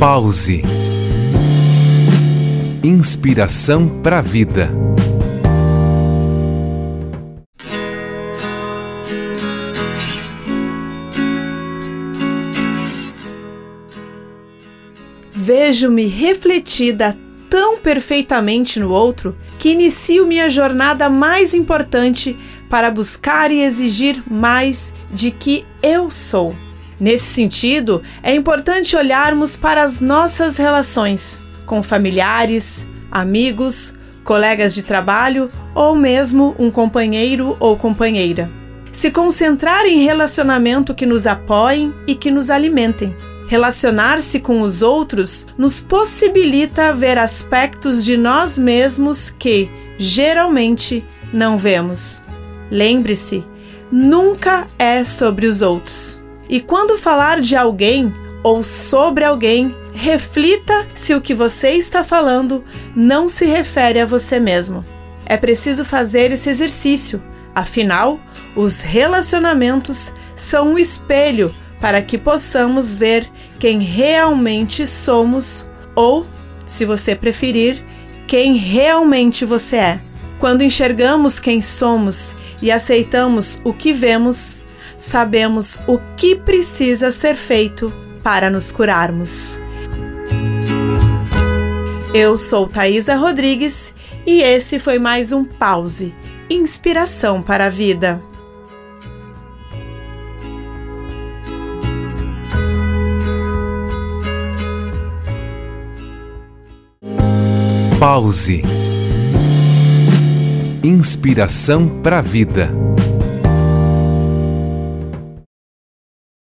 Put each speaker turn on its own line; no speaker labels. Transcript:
Pause. Inspiração para a vida.
Vejo-me refletida tão perfeitamente no outro que inicio minha jornada mais importante para buscar e exigir mais de que eu sou. Nesse sentido, é importante olharmos para as nossas relações com familiares, amigos, colegas de trabalho ou mesmo um companheiro ou companheira. Se concentrar em relacionamento que nos apoiem e que nos alimentem Relacionar-se com os outros nos possibilita ver aspectos de nós mesmos que, geralmente, não vemos. Lembre-se, nunca é sobre os outros. E quando falar de alguém ou sobre alguém, reflita se o que você está falando não se refere a você mesmo. É preciso fazer esse exercício, afinal, os relacionamentos são um espelho para que possamos ver quem realmente somos ou, se você preferir, quem realmente você é. Quando enxergamos quem somos e aceitamos o que vemos, sabemos o que precisa ser feito para nos curarmos. Eu sou Thaisa Rodrigues e esse foi mais um Pause Inspiração para a Vida.
Pause. Inspiração para a vida.